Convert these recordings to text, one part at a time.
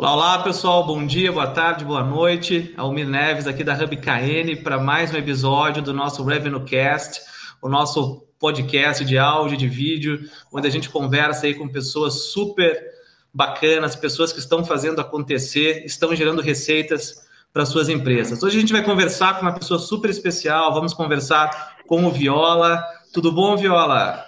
Olá, olá pessoal, bom dia, boa tarde, boa noite. Almir Neves aqui da Hub KN para mais um episódio do nosso Revenue Cast, o nosso podcast de áudio, de vídeo, onde a gente conversa aí com pessoas super bacanas, pessoas que estão fazendo acontecer, estão gerando receitas para suas empresas. Hoje a gente vai conversar com uma pessoa super especial, vamos conversar com o Viola. Tudo bom, Viola?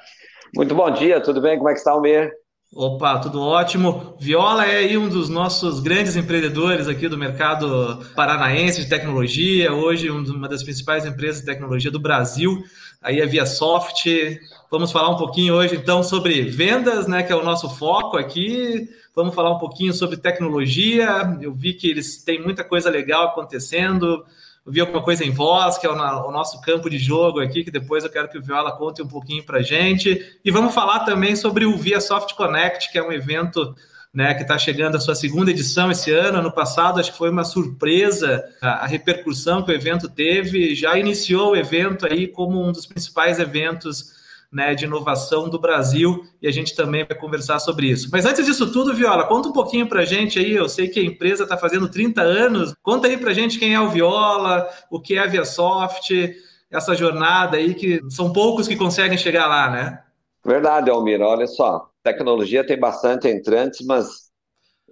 Muito bom dia, tudo bem? Como é que está, Almir? Opa, tudo ótimo. Viola é aí um dos nossos grandes empreendedores aqui do mercado paranaense de tecnologia, hoje uma das principais empresas de tecnologia do Brasil, aí a ViaSoft. Vamos falar um pouquinho hoje então sobre vendas, né, que é o nosso foco aqui. Vamos falar um pouquinho sobre tecnologia. Eu vi que eles têm muita coisa legal acontecendo vi alguma coisa em voz, que é o, o, nosso campo de jogo aqui, que depois eu quero que o Viola conte um pouquinho para gente. E vamos falar também sobre o Via Soft Connect, que é um evento né, que está chegando a sua segunda edição esse ano. Ano passado, acho que foi uma surpresa a, a, repercussão que o evento teve. Já iniciou o evento aí como um dos principais eventos né, de inovação do Brasil e a gente também vai conversar sobre isso. Mas antes disso tudo, Viola, conta um pouquinho para a gente aí. Eu sei que a empresa está fazendo 30 anos. Conta aí para a gente quem é o Viola, o que é a ViaSoft, essa jornada aí que são poucos que conseguem chegar lá, né? Verdade, Almir. Olha só, tecnologia tem bastante entrantes, mas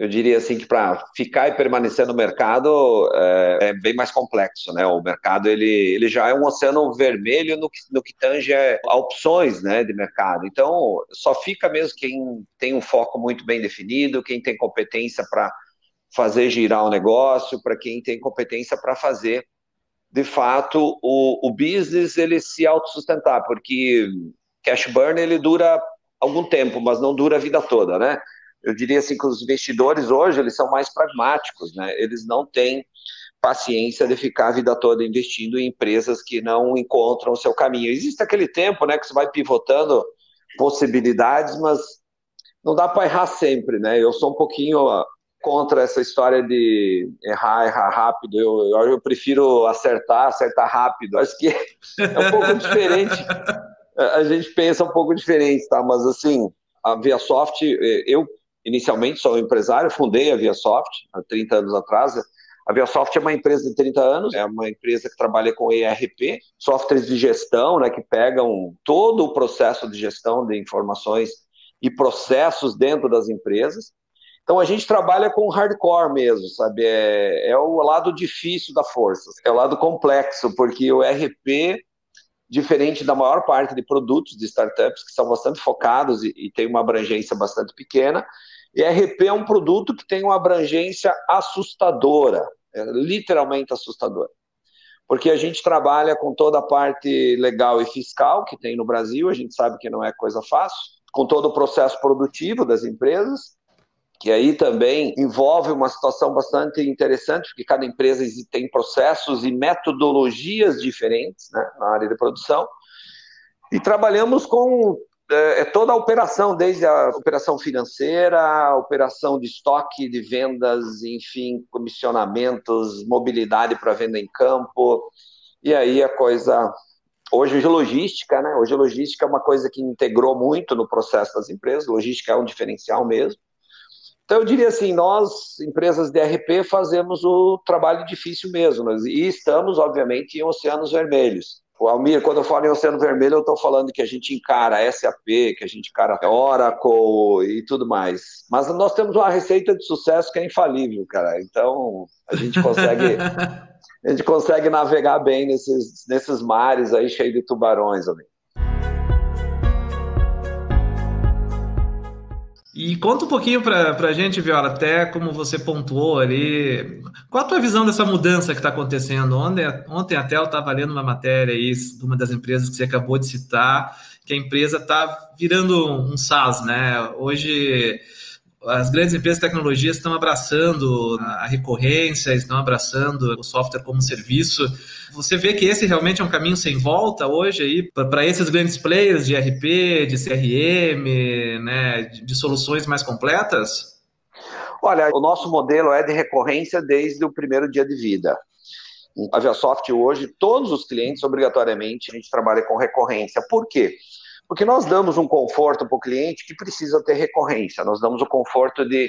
eu diria assim que para ficar e permanecer no mercado é, é, bem mais complexo, né? O mercado ele, ele já é um oceano vermelho no que, no que tange a opções, né, de mercado. Então só fica mesmo quem tem um foco muito bem definido, quem tem competência para fazer girar o negócio, para quem tem competência para fazer de fato o, o business ele se autossustentar, porque cash burn ele dura algum tempo, mas não dura a vida toda, né? Eu diria assim que os investidores hoje eles são mais pragmáticos, né? Eles não têm paciência de ficar a vida toda investindo em empresas que não encontram o seu caminho. Existe aquele tempo, né, que você vai pivotando possibilidades, mas não dá para errar sempre, né? Eu sou um pouquinho contra essa história de errar, errar rápido. Eu, eu, eu prefiro acertar, acertar rápido. Acho que é um pouco diferente. A gente pensa um pouco diferente, tá? Mas assim, a ViaSoft, eh, eu inicialmente sou empresário, fundei a ViaSoft há 30 anos atrás. A ViaSoft é uma empresa de 30 anos, é uma empresa que trabalha com ERP, softwares de gestão, né, que pegam todo o processo de gestão de informações e processos dentro das empresas. Então a gente trabalha com hardcore mesmo, sabe? É, é o lado difícil da força, é o lado complexo, porque o ERP diferente da maior parte de produtos de startups que são bastante focados e, e tem uma abrangência bastante pequena. E RP é um produto que tem uma abrangência assustadora, é literalmente assustadora. Porque a gente trabalha com toda a parte legal e fiscal que tem no Brasil, a gente sabe que não é coisa fácil, com todo o processo produtivo das empresas, que aí também envolve uma situação bastante interessante, porque cada empresa tem processos e metodologias diferentes né, na área de produção. E trabalhamos com é, é, toda a operação, desde a operação financeira, a operação de estoque, de vendas, enfim, comissionamentos, mobilidade para venda em campo. E aí a coisa. Hoje, logística, né? Hoje, logística é uma coisa que integrou muito no processo das empresas, logística é um diferencial mesmo. Então, eu diria assim: nós, empresas de RP, fazemos o trabalho difícil mesmo, e estamos, obviamente, em oceanos vermelhos. O Almir, quando eu falo em Oceano Vermelho, eu estou falando que a gente encara SAP, que a gente encara Oracle e tudo mais. Mas nós temos uma receita de sucesso que é infalível, cara. Então, a gente consegue, a gente consegue navegar bem nesses, nesses mares aí cheios de tubarões, Almir. E conta um pouquinho para a gente, Viola, até como você pontuou ali. Qual a tua visão dessa mudança que está acontecendo? Ontem, ontem até eu estava lendo uma matéria aí de uma das empresas que você acabou de citar, que a empresa está virando um SaaS, né? Hoje as grandes empresas de tecnologia estão abraçando a recorrência, estão abraçando o software como serviço. Você vê que esse realmente é um caminho sem volta hoje aí para esses grandes players de RP, de CRM, né, de soluções mais completas? Olha, o nosso modelo é de recorrência desde o primeiro dia de vida. A Viasoft hoje, todos os clientes, obrigatoriamente, a gente trabalha com recorrência. Por quê? Porque nós damos um conforto para o cliente que precisa ter recorrência. Nós damos o conforto de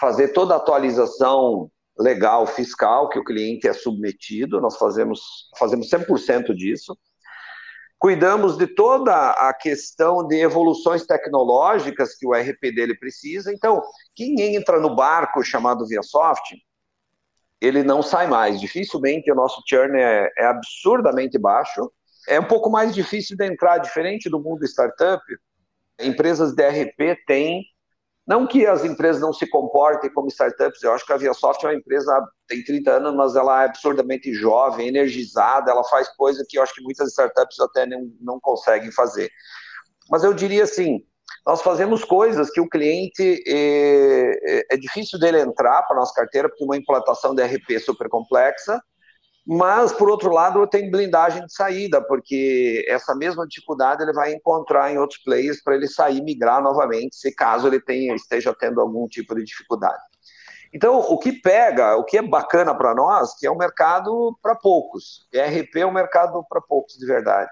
fazer toda a atualização legal fiscal que o cliente é submetido, nós fazemos, fazemos 100% disso. Cuidamos de toda a questão de evoluções tecnológicas que o RP dele precisa. Então, quem entra no barco chamado ViaSoft, ele não sai mais. Dificilmente o nosso churn é, é absurdamente baixo. É um pouco mais difícil de entrar, diferente do mundo startup. Empresas de RP têm não que as empresas não se comportem como startups, eu acho que a ViaSoft é uma empresa, tem 30 anos, mas ela é absurdamente jovem, energizada, ela faz coisas que eu acho que muitas startups até não, não conseguem fazer. Mas eu diria assim, nós fazemos coisas que o cliente é, é, é difícil dele entrar para a nossa carteira, porque uma implantação de RP super complexa, mas, por outro lado, tem blindagem de saída, porque essa mesma dificuldade ele vai encontrar em outros players para ele sair migrar novamente, se caso ele tenha, esteja tendo algum tipo de dificuldade. Então, o que pega, o que é bacana para nós, que é um mercado para poucos. ERP é um mercado para poucos, de verdade.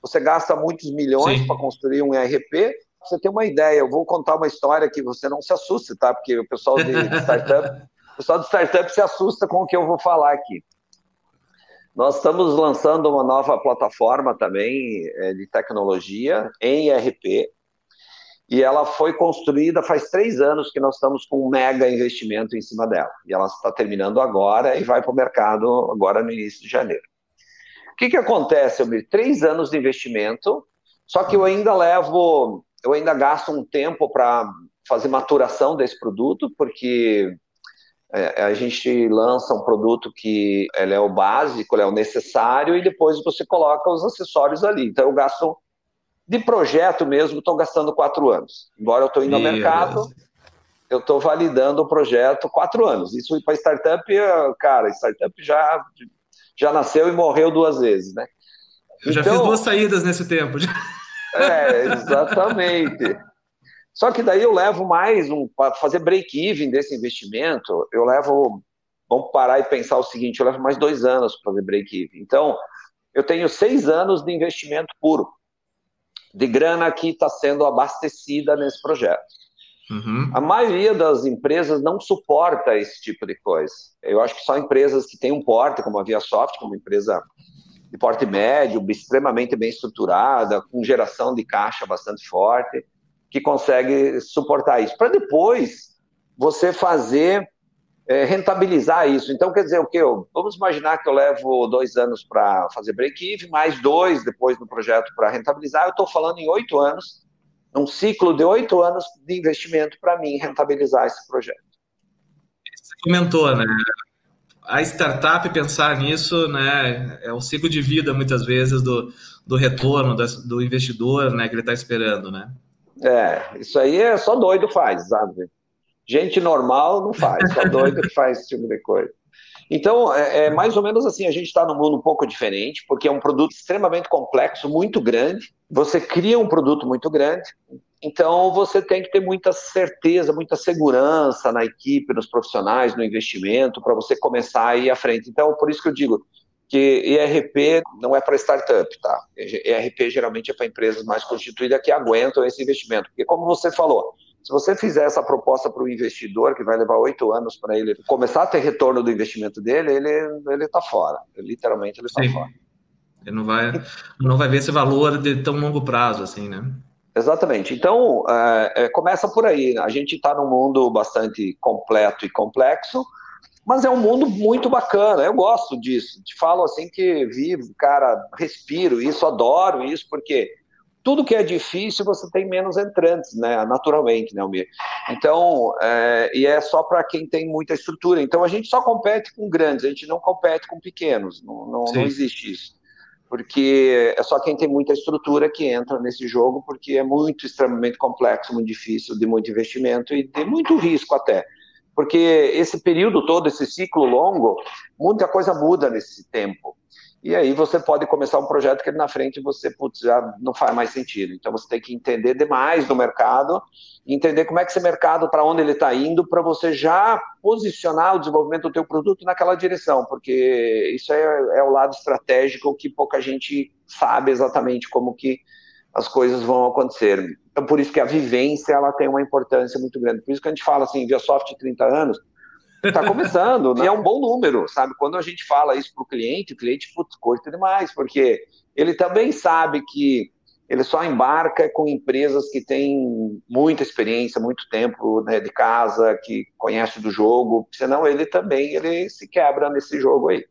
Você gasta muitos milhões para construir um ERP. Você tem uma ideia, eu vou contar uma história que você não se assuste, tá? Porque o pessoal de startup, o pessoal de startup se assusta com o que eu vou falar aqui. Nós estamos lançando uma nova plataforma também é, de tecnologia em ERP, e ela foi construída faz três anos que nós estamos com um mega investimento em cima dela. E ela está terminando agora e vai para o mercado agora no início de janeiro. O que, que acontece, Elmir? Três anos de investimento, só que eu ainda levo, eu ainda gasto um tempo para fazer maturação desse produto, porque é, a gente lança um produto que ele é o básico, ele é o necessário, e depois você coloca os acessórios ali. Então eu gasto de projeto mesmo, estou gastando quatro anos. Embora eu estou indo ao mercado, eu estou validando o projeto quatro anos. Isso para startup, cara, startup já, já nasceu e morreu duas vezes, né? Eu já fiz então duas saídas nesse tempo. É, exatamente. Só que daí eu levo mais um para fazer break-even desse investimento, eu levo vamos parar e pensar o seguinte, eu levo mais dois anos para fazer break-even. Então, eu tenho seis anos de investimento puro, de grana que está sendo abastecida nesse projeto. Uhum. A maioria das empresas não suporta esse tipo de coisa. Eu acho que só empresas que têm um porte, como a ViaSoft, como empresa de porte médio, extremamente bem estruturada, com geração de caixa bastante forte, que consegue suportar isso. Para depois você fazer, é, rentabilizar isso. Então, quer dizer, o que? Vamos imaginar que eu levo dois anos para fazer break-even, mais dois depois no projeto para rentabilizar. Eu estou falando em oito anos, um ciclo de oito anos de investimento para mim rentabilizar esse projeto. Você comentou, né? A startup pensar nisso, né, é o ciclo de vida muitas vezes do, do retorno do investidor, né, que ele está esperando, né? É, isso aí é só doido faz, sabe? Gente normal não faz, só doido que faz esse tipo de coisa. Então, é, é mais ou menos assim, a gente está num mundo um pouco diferente, porque é um produto extremamente complexo, muito grande. Você cria um produto muito grande, então você tem que ter muita certeza, muita segurança na equipe, nos profissionais, no investimento, para você começar a ir à frente. Então, por isso que eu digo, que ERP não é para startup, tá? ERP geralmente é para empresas mais constituídas que aguentam esse investimento. Porque, como você falou, se você fizer essa proposta para o investidor, que vai levar oito anos para ele começar a ter retorno do investimento dele, ele está fora. Literalmente, ele está fora. Ele não vai, não vai ver esse valor de tão longo prazo, assim, né? Exatamente. Então, é, é, começa por aí. A gente está num mundo bastante completo e complexo, mas é um mundo muito bacana, eu gosto disso. Te falo assim que vivo, cara, respiro isso, adoro isso, porque tudo que é difícil você tem menos entrantes, né? Naturalmente, né, Almir? Então, é, e é só para quem tem muita estrutura. Então a gente só compete com grandes, a gente não compete com pequenos, não, não, não existe isso. Porque é só quem tem muita estrutura que entra nesse jogo, porque é muito extremamente complexo, muito difícil, de muito investimento e de muito risco até porque esse período todo, esse ciclo longo, muita coisa muda nesse tempo. E aí você pode começar um projeto que na frente você putz, já não faz mais sentido. Então você tem que entender demais do mercado, entender como é que esse mercado, para onde ele está indo, para você já posicionar o desenvolvimento do teu produto naquela direção, porque isso é, é o lado estratégico que pouca gente sabe exatamente como que as coisas vão acontecer. Então, por isso que a vivência ela tem uma importância muito grande. Por isso que a gente fala assim, ViaSoft 30 anos, está começando, e é um bom número, sabe? Quando a gente fala isso para o cliente, o cliente, putz, curte demais, porque ele também sabe que ele só embarca com empresas que têm muita experiência, muito tempo né, de casa, que conhece do jogo, senão ele também ele se quebra nesse jogo aí.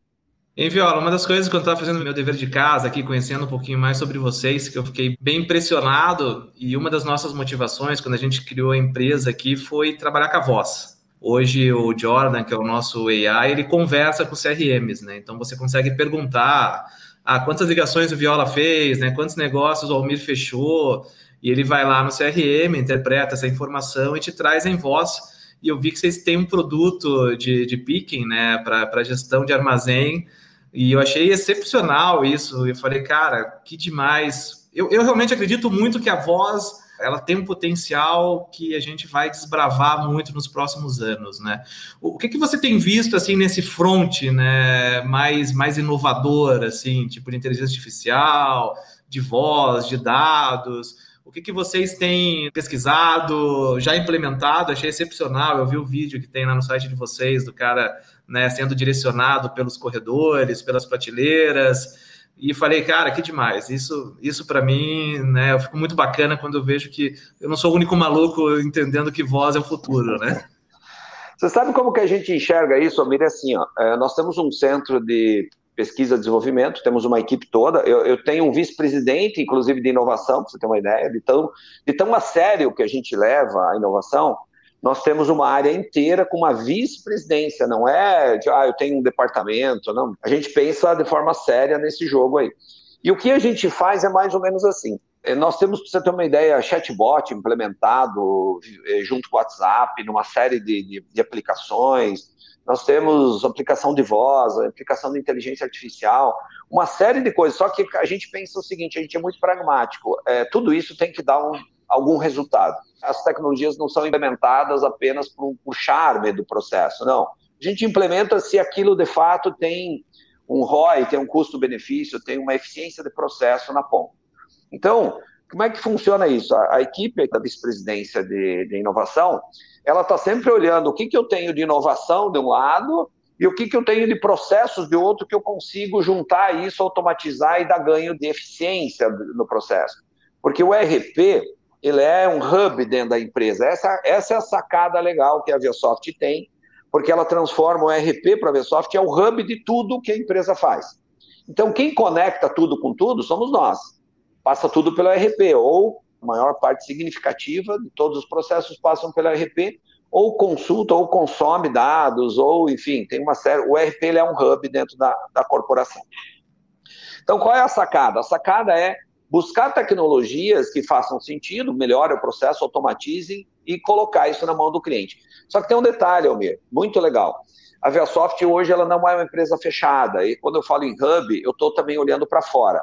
Em Viola, uma das coisas que eu estava fazendo meu dever de casa aqui, conhecendo um pouquinho mais sobre vocês, que eu fiquei bem impressionado, e uma das nossas motivações quando a gente criou a empresa aqui foi trabalhar com a voz. Hoje o Jordan, que é o nosso AI, ele conversa com CRMs, né? Então você consegue perguntar ah, quantas ligações o Viola fez, né? Quantos negócios o Almir fechou, e ele vai lá no CRM, interpreta essa informação e te traz em voz. E eu vi que vocês têm um produto de, de picking, né, para gestão de armazém e eu achei excepcional isso. Eu falei, cara, que demais. Eu, eu realmente acredito muito que a voz ela tem um potencial que a gente vai desbravar muito nos próximos anos, né? O que, que você tem visto assim nesse front, né, mais mais inovador, assim, tipo de inteligência artificial, de voz, de dados? O que, que vocês têm pesquisado, já implementado? Achei excepcional. Eu vi o vídeo que tem lá no site de vocês do cara né, sendo direcionado pelos corredores, pelas prateleiras. E falei, cara, que demais. Isso, isso para mim, né, eu fico muito bacana quando eu vejo que eu não sou o único maluco entendendo que voz é o futuro, né? Você sabe como que a gente enxerga isso, Amir? É assim, ó, é, nós temos um centro de pesquisa e desenvolvimento, temos uma equipe toda. Eu, eu tenho um vice-presidente, inclusive, de inovação, para você ter uma ideia, de tão, de tão a sério que a gente leva a inovação, nós temos uma área inteira com uma vice-presidência, não é de, ah, eu tenho um departamento, não. A gente pensa de forma séria nesse jogo aí. E o que a gente faz é mais ou menos assim. É, nós temos, para você ter uma ideia, chatbot implementado é, junto com o WhatsApp, numa série de, de, de aplicações. Nós temos aplicação de voz, aplicação de inteligência artificial, uma série de coisas. Só que a gente pensa o seguinte: a gente é muito pragmático. É, tudo isso tem que dar um, algum resultado. As tecnologias não são implementadas apenas por, por charme do processo, não. A gente implementa se aquilo de fato tem um ROI, tem um custo-benefício, tem uma eficiência de processo na ponta. Então, como é que funciona isso? A, a equipe da vice-presidência de, de, inovação, ela está sempre olhando o que, que eu tenho de inovação de um lado e o que, que eu tenho de processos de outro que eu consigo juntar isso, automatizar e dar ganho de eficiência no processo. Porque o RP, ele é um hub dentro da empresa. Essa, essa é a sacada legal que a ViaSoft tem, porque ela transforma o RP para a ViaSoft, é o hub de tudo que a empresa faz. Então, quem conecta tudo com tudo somos nós. Passa tudo pelo RP, ou a maior parte significativa de todos os processos passam pelo RP, ou consulta, ou consome dados, ou, enfim, tem uma série. O RP ele é um hub dentro da, da corporação. Então, qual é a sacada? A sacada é buscar tecnologias que façam sentido, melhorem o processo, automatizem e colocar isso na mão do cliente. Só que tem um detalhe, Almir, muito legal. A Viasoft hoje ela não é uma empresa fechada, e quando eu falo em hub, eu estou também olhando para fora.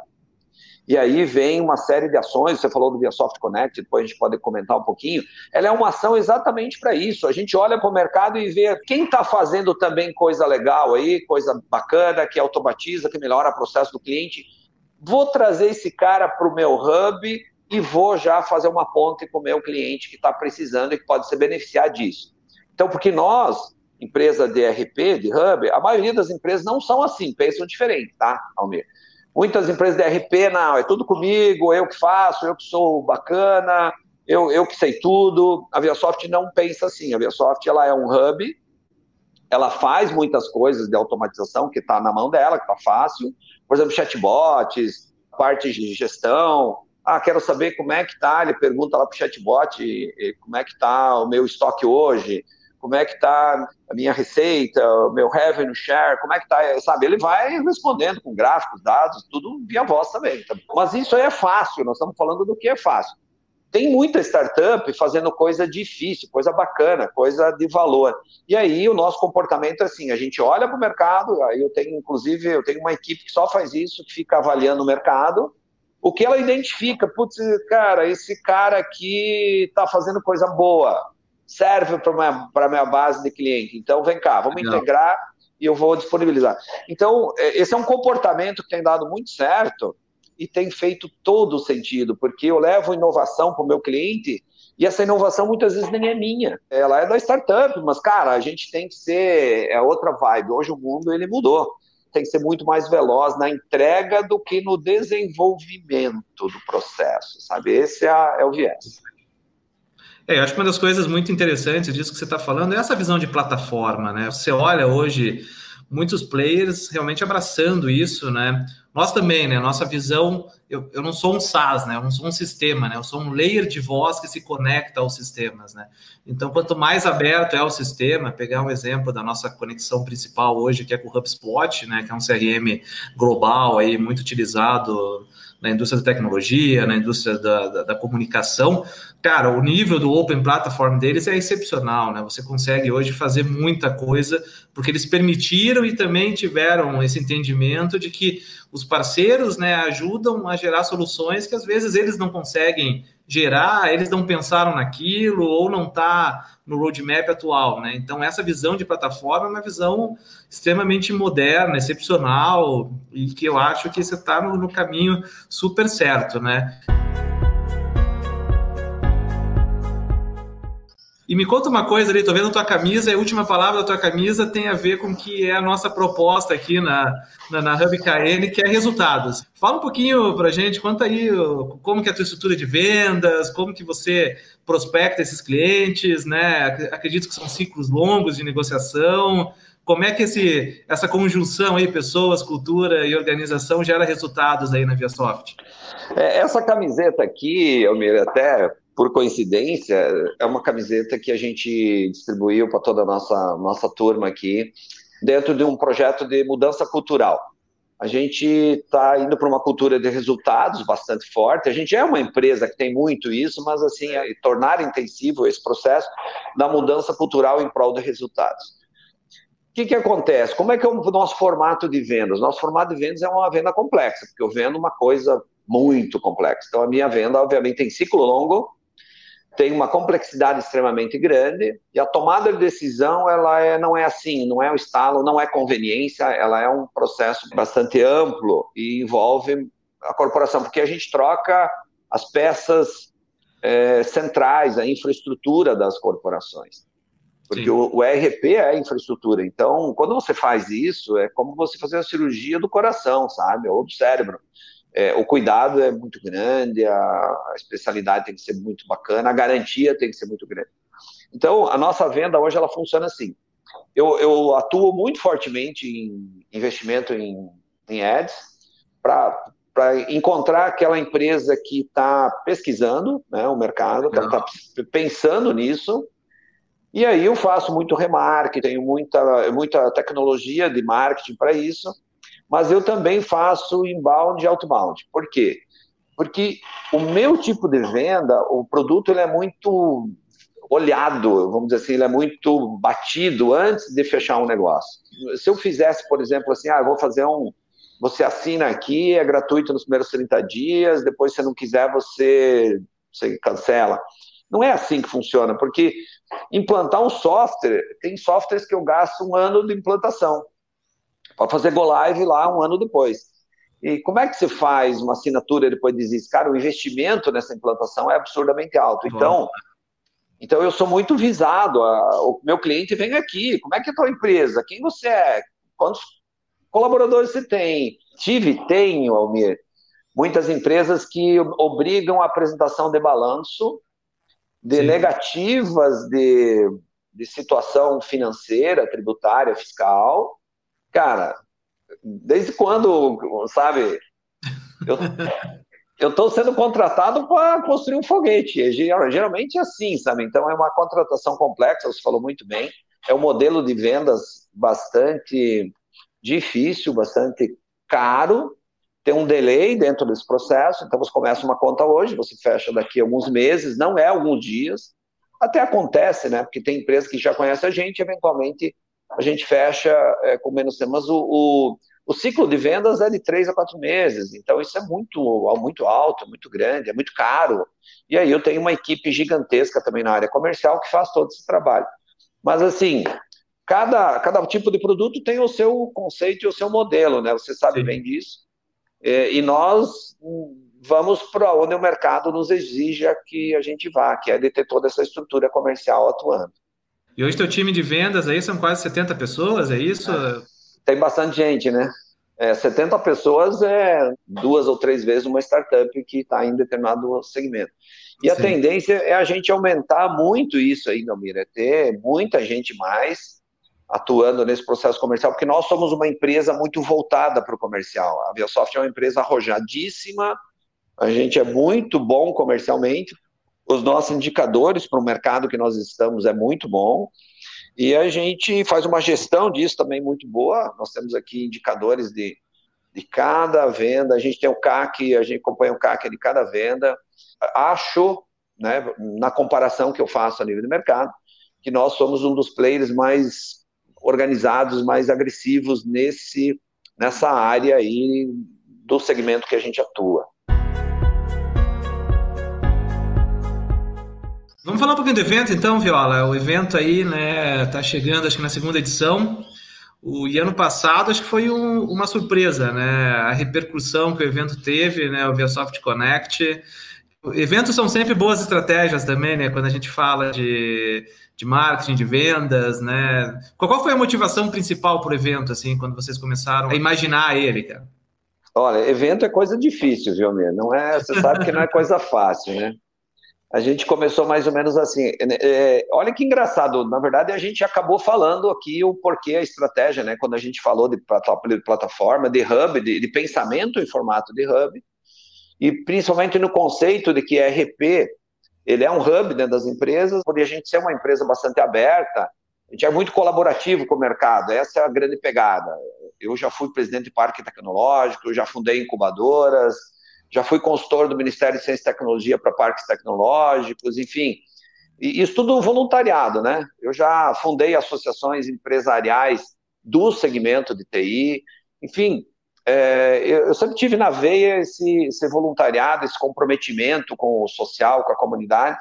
E aí vem uma série de ações, você falou do ViaSoft Connect, depois a gente pode comentar um pouquinho. Ela é uma ação exatamente para isso. A gente olha para o mercado e vê quem está fazendo também coisa legal aí, coisa bacana, que automatiza, que melhora o processo do cliente vou trazer esse cara para o meu hub e vou já fazer uma ponte com o meu cliente que está precisando e que pode se beneficiar disso. Então, porque nós, empresa de RP, de hub, a maioria das empresas não são assim, pensam diferente, tá, Almir? Muitas empresas de RP, não, é tudo comigo, eu que faço, eu que sou bacana, eu, eu que sei tudo. A ViaSoft não pensa assim. A ViaSoft ela é um hub, ela faz muitas coisas de automatização que está na mão dela, que está fácil, por exemplo, chatbots, parte de gestão. Ah, quero saber como é que está, ele pergunta lá para o chatbot como é que está o meu estoque hoje, como é que está a minha receita, o meu revenue share, como é que está, sabe? Ele vai respondendo com gráficos, dados, tudo via voz também. Tá? Mas isso aí é fácil, nós estamos falando do que é fácil. Tem muita startup fazendo coisa difícil, coisa bacana, coisa de valor. E aí o nosso comportamento é assim, a gente olha para o mercado, aí eu tenho, inclusive, eu tenho uma equipe que só faz isso, que fica avaliando o mercado, o que ela identifica, putz, cara, esse cara aqui está fazendo coisa boa, serve para minha, a minha base de cliente. Então, vem cá, vamos Legal. integrar e eu vou disponibilizar. Então, é, esse é um comportamento que tem dado muito certo, e tem feito todo o sentido, porque eu levo inovação para o meu cliente e essa inovação muitas vezes nem é minha, ela é da startup, mas cara, a gente tem que ser é outra vibe. Hoje o mundo ele mudou, tem que ser muito mais veloz na entrega do que no desenvolvimento do processo, sabe? Esse é, a, é o viés. É, eu acho que uma das coisas muito interessantes disso que você está falando é essa visão de plataforma, né? Você olha hoje muitos players realmente abraçando isso, né? Nós também, né? Nossa visão, eu, eu não sou um SaaS, né? Eu não sou um sistema, né? Eu sou um layer de voz que se conecta aos sistemas, né? Então, quanto mais aberto é o sistema, pegar um exemplo da nossa conexão principal hoje, que é com o HubSpot, né? Que é um CRM global aí muito utilizado na indústria da tecnologia, na indústria da, da, da, comunicação, cara, o nível do Open Platform deles é excepcional, né? Você consegue hoje fazer muita coisa, porque eles permitiram e também tiveram esse entendimento de que os parceiros, né, ajudam a gerar soluções que às vezes eles não conseguem gerar, eles não pensaram naquilo ou não está no roadmap atual, né? Então essa visão de plataforma é uma visão extremamente moderna, excepcional e que eu acho que você está no, no caminho super certo, né? E me conta uma coisa ali, tô vendo a tua camisa, e a última palavra da tua camisa tem a ver com o que é a nossa proposta aqui na, na, na Hub KN, que é resultados. Fala um pouquinho pra gente, conta aí como que é a tua estrutura de vendas, como que você prospecta esses clientes, né? Acredito que são ciclos longos de negociação. Como é que esse, essa conjunção aí, pessoas, cultura e organização gera resultados aí na ViaSoft? É, essa camiseta aqui, Almir, até por coincidência, é uma camiseta que a gente distribuiu para toda a nossa, nossa turma aqui, dentro de um projeto de mudança cultural. A gente está indo para uma cultura de resultados bastante forte. A gente é uma empresa que tem muito isso, mas assim, é tornar intensivo esse processo da mudança cultural em prol de resultados. O que, que acontece? Como é que é o nosso formato de vendas? Nosso formato de vendas é uma venda complexa, porque eu vendo uma coisa muito complexa. Então, a minha venda, obviamente, tem ciclo longo, tem uma complexidade extremamente grande e a tomada de decisão ela é, não é assim, não é um estalo, não é conveniência, ela é um processo bastante amplo e envolve a corporação, porque a gente troca as peças é, centrais, a infraestrutura das corporações. Porque o, o, ERP é a infraestrutura. Então, quando você faz isso, é como você fazer a cirurgia do coração, sabe? Ou do cérebro é, o cuidado é muito grande, a, especialidade tem que ser muito bacana, a garantia tem que ser muito grande. Então, a nossa venda hoje ela funciona assim. Eu, eu atuo muito fortemente em investimento em, em ads para encontrar aquela empresa que está pesquisando né, o mercado, que está pensando nisso, e aí eu faço muito remarketing, tenho muita, muita tecnologia de marketing para isso, mas eu também faço inbound e outbound. Por quê? Porque o meu tipo de venda, o produto ele é muito olhado, vamos dizer assim, ele é muito batido antes de fechar um negócio. Se eu fizesse, por exemplo, assim, ah, vou fazer um, você assina aqui, é gratuito nos primeiros 30 dias, depois se não quiser você, você cancela. Não é assim que funciona, porque implantar um software, tem softwares que eu gasto um ano de implantação para fazer go live lá um ano depois. E como é que se faz uma assinatura depois diz isso? Cara, o investimento nessa implantação é absurdamente alto. Então, então eu sou muito visado. A, o meu cliente vem aqui. Como é que é a tua empresa? Quem você é? Quantos colaboradores você tem? Tive, tenho, Almir, muitas empresas que obrigam a apresentação de balanço de Sim. negativas de, de situação financeira, tributária, fiscal, cara, desde quando, sabe? Eu, eu estou sendo contratado para construir um foguete. Geralmente é assim, sabe? Então é uma contratação complexa, você falou muito bem. É um modelo de vendas bastante difícil, bastante caro. Tem um delay dentro desse processo. Então você começa uma conta hoje, você fecha daqui a alguns meses, não é alguns dias. Até acontece, né? Porque tem empresa que já conhece a gente, eventualmente a gente fecha é, com menos tempo. Mas o, o, o, ciclo de vendas é de três a quatro meses, então isso é muito, muito alto, muito grande, é muito caro. E aí eu tenho uma equipe gigantesca também na área comercial que faz todo esse trabalho. Mas assim, cada, cada tipo de produto tem o seu conceito e o seu modelo, né? Você sabe Sim. bem disso. é, e nós vamos para onde o mercado nos exija que a gente vá, que é de ter toda essa estrutura comercial atuando. E hoje teu time de vendas aí são quase 70 pessoas, é isso? É. Tem bastante gente, né? É, 70 pessoas é duas ou três vezes uma startup que está em determinado segmento. E a tendência é a gente aumentar muito isso aí, Mira, é ter muita gente mais atuando nesse processo comercial, porque nós somos uma empresa muito voltada para o comercial. A Biosoft é uma empresa arrojadíssima, a gente é muito bom comercialmente, os nossos indicadores para o mercado que nós estamos é muito bom, e a gente faz uma gestão disso também muito boa. Nós temos aqui indicadores de, de cada venda, a gente tem o CAC, a gente acompanha o CAC de cada venda. Acho, né, na comparação que eu faço a nível de mercado, que nós somos um dos players mais organizados, mais agressivos nesse, nessa área aí do segmento que a gente atua. Vamos falar um pouquinho do evento, então, Viola. O evento aí, né, tá chegando, acho que na segunda edição. O, e ano passado, acho que foi um, uma surpresa, né? A repercussão que o evento teve, né? O ViaSoft Connect. Eventos são sempre boas estratégias também, né? Quando a gente fala de, de marketing, de vendas, né? Qual foi a motivação principal para o evento, assim, quando vocês começaram a imaginar ele, cara? Olha, evento é coisa difícil, viu, Mir? Não é, você sabe que não é coisa fácil, né? A gente começou mais ou menos assim. É, olha que engraçado, na verdade a gente acabou falando aqui o porquê a estratégia, né? Quando a gente falou de plataforma, de hub, de, de pensamento em formato de hub, e principalmente no conceito de que RP ele é um hub dentro das empresas, poderia a gente ser uma empresa bastante aberta, a gente é muito colaborativo com o mercado, essa é a grande pegada. Eu já fui presidente de parque tecnológico, eu já fundei incubadoras, já fui consultor do Ministério de Ciência e Tecnologia para parques tecnológicos, enfim. E isso tudo voluntariado, né? Eu já fundei associações empresariais do segmento de TI, enfim, é, eu sempre tive na veia esse, esse voluntariado, esse comprometimento com o social, com a comunidade.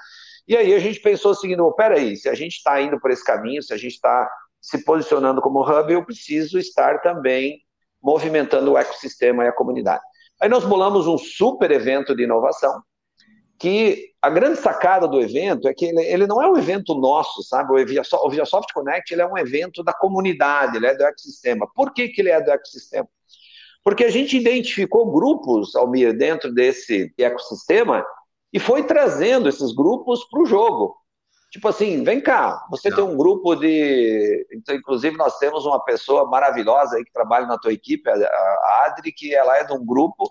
E aí a gente pensou o seguinte: peraí, se a gente está indo por esse caminho, se a gente está se posicionando como hub, eu preciso estar também movimentando o ecossistema e a comunidade. Aí nós bolamos um super evento de inovação, que a grande sacada do evento é que ele, ele não é um evento nosso, sabe? O ViaSoft, ViaSoft Connect ele é um evento da comunidade, ele é do ecossistema. Por que, que ele é do ecossistema? Porque a gente identificou grupos, Almir, dentro desse ecossistema e foi trazendo esses grupos para o jogo. Tipo assim, vem cá, você não. tem um grupo de. Então, inclusive, nós temos uma pessoa maravilhosa aí que trabalha na tua equipe, a Adri, que ela é de um grupo.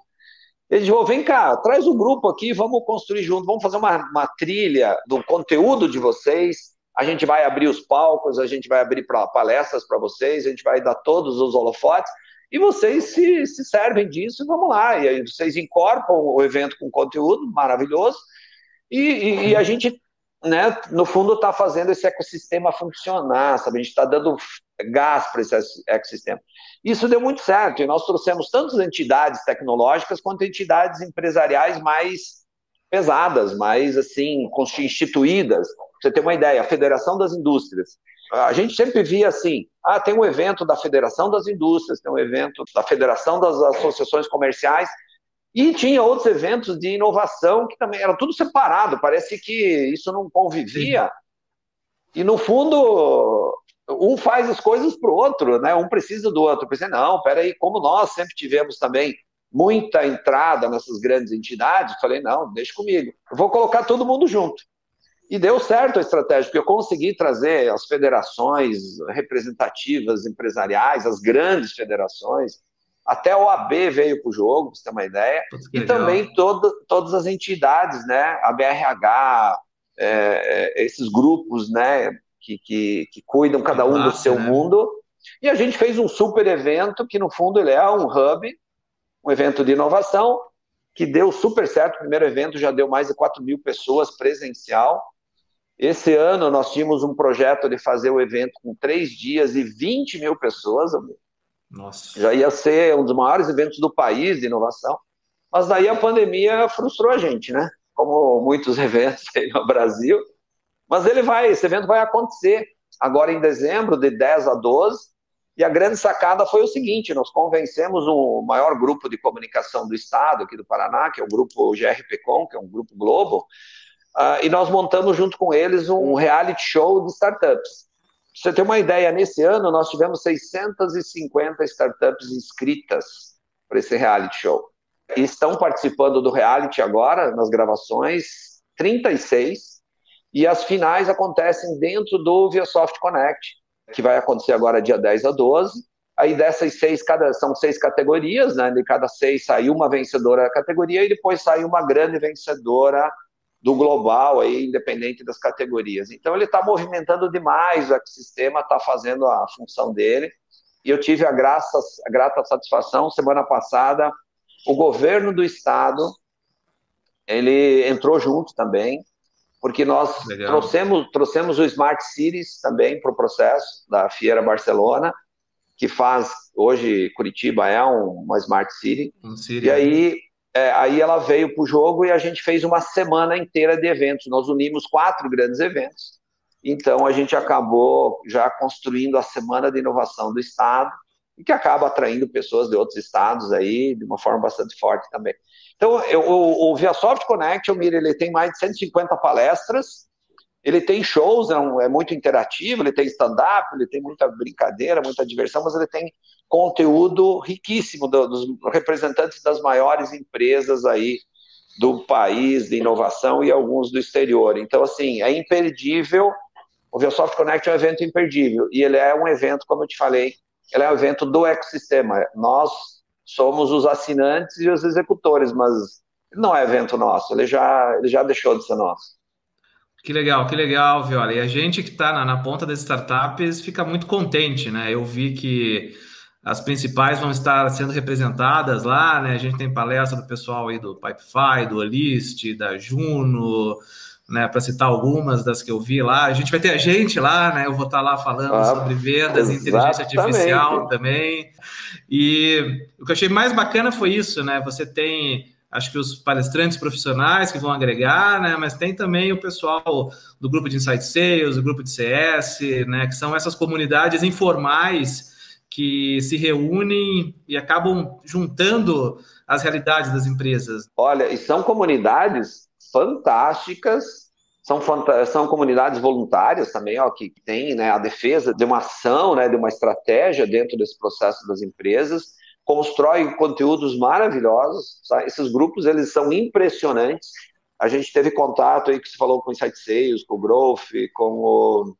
Ele disse: vem cá, traz o um grupo aqui, vamos construir junto, vamos fazer uma, uma trilha do conteúdo de vocês. A gente vai abrir os palcos, a gente vai abrir pra, palestras para vocês, a gente vai dar todos os holofotes e vocês se, se servem disso e vamos lá. E aí vocês incorporam o evento com conteúdo maravilhoso e, e, e a gente né, no fundo, está fazendo esse ecossistema funcionar, sabe? A gente está dando gás para esse ecossistema. Isso deu muito certo, e nós trouxemos tantas entidades tecnológicas quanto entidades empresariais mais pesadas, mais, assim, constituídas. Pra você ter uma ideia, a Federação das Indústrias. A gente sempre via assim, ah, tem um evento da Federação das Indústrias, tem um evento da Federação das Associações Comerciais, e tinha outros eventos de inovação que também era tudo separado, parece que isso não convivia. Sim. E no fundo, um faz as coisas para o outro, né? Um precisa do outro. Eu pensei, não, peraí, como nós sempre tivemos também muita entrada nessas grandes entidades, falei, não, deixa comigo. Eu vou colocar todo mundo junto. E deu certo a estratégia, porque eu consegui trazer as federações representativas empresariais, as grandes federações, até o AB veio para o jogo, para você ter uma ideia. E também todo, todas as entidades, né? A BRH, é, é, esses grupos, né? Que, que, que cuidam cada um do seu né? mundo. E a gente fez um super evento que, no fundo, ele é um hub, um evento de inovação, que deu super certo. O primeiro evento já deu mais de 4 mil pessoas presencial. Esse ano nós tínhamos um projeto de fazer o evento com três dias e 20 mil pessoas. Nossa. Já ia ser um dos maiores eventos do país de inovação, mas daí a pandemia frustrou a gente, né? Como muitos eventos aí no Brasil. Mas ele vai, esse evento vai acontecer agora em dezembro, de 10 a 12. E a grande sacada foi o seguinte: nós convencemos o maior grupo de comunicação do estado, aqui do Paraná, que é o grupo GRPcom, que é um grupo Globo, uh, e nós montamos junto com eles um reality show de startups. Você ter uma ideia, nesse ano nós tivemos 650 startups inscritas para esse reality show. E estão participando do reality agora, nas gravações, 36, e as finais acontecem dentro do ViaSoft Connect, que vai acontecer agora dia 10 a 12. Aí dessas seis, cada, são seis categorias, né? De cada seis saiu uma vencedora da categoria e depois saiu uma grande vencedora do global, aí, independente das categorias. Então ele está movimentando demais o ecossistema, está fazendo a função dele. E eu tive a, graça, a grata satisfação, semana passada, o governo do estado, ele entrou junto também, porque nós trouxemos, trouxemos o Smart Cities também para o processo da Fiera Barcelona, que faz, hoje Curitiba é uma Smart City, um City, e aí, é, aí ela veio para o jogo e a gente fez uma semana inteira de eventos, nós unimos quatro grandes eventos, então a gente acabou já construindo a Semana de Inovação do Estado, e que acaba atraindo pessoas de outros estados aí de uma forma bastante forte também. Então, eu, o, o ViaSoft Connect, o Mira, ele tem mais de 150 palestras, ele tem shows, é, um, é muito interativo, ele tem stand-up, ele tem muita brincadeira, muita diversão, mas ele tem conteúdo riquíssimo do, dos representantes das maiores empresas aí do país de inovação e alguns do exterior. Então, assim, é imperdível. O ViaSoft Connect é um evento imperdível e ele é um evento, como eu te falei, ele é um evento do ecossistema. Nós somos os assinantes e os executores, mas não é evento nosso, ele já, ele já deixou de ser nosso. Que legal, que legal, Viola. E a gente que está na, na, ponta das startups fica muito contente, né? Eu vi que as principais vão estar sendo representadas lá, né? A gente tem palestra do pessoal aí do Pipefy, do Alist, da Juno, né, para citar algumas das que eu vi lá. A gente vai ter a gente lá, né? Eu vou estar lá falando ah, sobre vendas, exatamente. inteligência artificial também. E o que eu achei mais bacana foi isso, né? Você tem acho que os palestrantes profissionais que vão agregar, né? Mas tem também o pessoal do grupo de Insight Sales, do grupo de CS, né? Que são essas comunidades informais que se reúnem e acabam juntando as realidades das empresas. Olha, e são comunidades fantásticas são, são comunidades voluntárias também, ó, que têm né, a defesa de uma ação, né, de uma estratégia dentro desse processo das empresas, constroem conteúdos maravilhosos. Tá? Esses grupos eles são impressionantes. A gente teve contato aí que você falou com o Insight Sales, com o Growth, com o,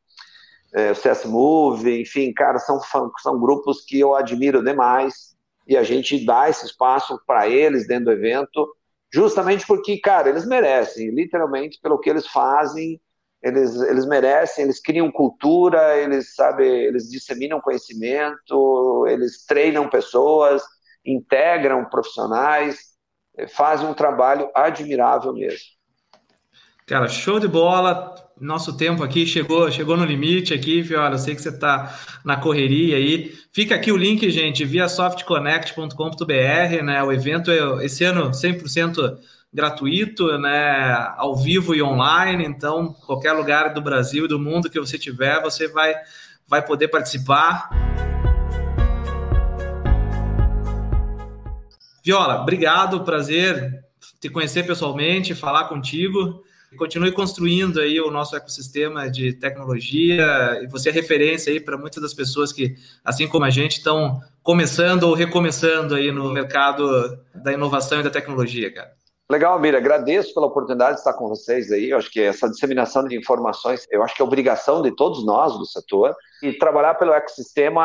é, CS Move, enfim, cara, são, são grupos que eu admiro demais e a gente dá esse espaço para eles dentro do evento justamente porque, cara, eles merecem, literalmente, pelo que eles fazem, eles, eles merecem, eles criam cultura, eles, sabe, eles disseminam conhecimento, eles treinam pessoas, integram profissionais, fazem um trabalho admirável mesmo. Cara, show de bola. Nosso tempo aqui chegou, chegou no limite aqui, Viola. Eu sei que você está na correria aí. Fica aqui o link, gente, via softconnect.com.br, né? O evento é esse ano 100% gratuito, né? Ao vivo e online. Então, qualquer lugar do Brasil e do mundo que você tiver, você vai vai poder participar. Viola, obrigado, prazer te conhecer pessoalmente, falar contigo continue construindo aí o nosso ecossistema de tecnologia e você é referência aí para muitas das pessoas que, assim como a gente, estão começando ou recomeçando aí no mercado da inovação e da tecnologia, cara. Legal, Mira. Agradeço pela oportunidade de estar com vocês aí. Eu acho que essa disseminação de informações, eu acho que é obrigação de todos nós do setor. E trabalhar pelo ecossistema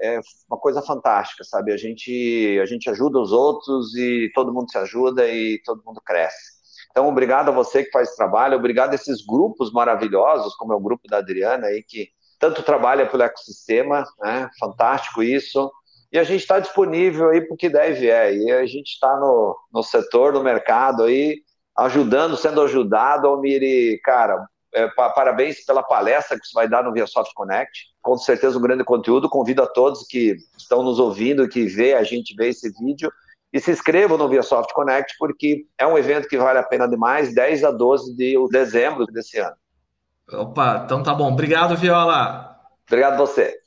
é uma coisa fantástica, sabe? A gente, a gente ajuda os outros e todo mundo se ajuda e todo mundo cresce. Então, obrigado a você que faz esse trabalho, obrigado a esses grupos maravilhosos, como é o grupo da Adriana aí, que tanto trabalha pelo ecossistema, né? Fantástico isso. E a gente está disponível aí para o que deve é. E a gente está no, no setor, no mercado aí, ajudando, sendo ajudado. Almiri, cara, é, parabéns pela palestra que você vai dar no ViaSoft Connect. Com certeza um grande conteúdo. Convido a todos que estão nos ouvindo, que vê a gente ver esse vídeo, e se inscrevam no ViaSoft Connect, porque é um evento que vale a pena demais, 10 a 12 de dezembro desse ano. Opa, então tá bom. Obrigado, Viola. Obrigado você.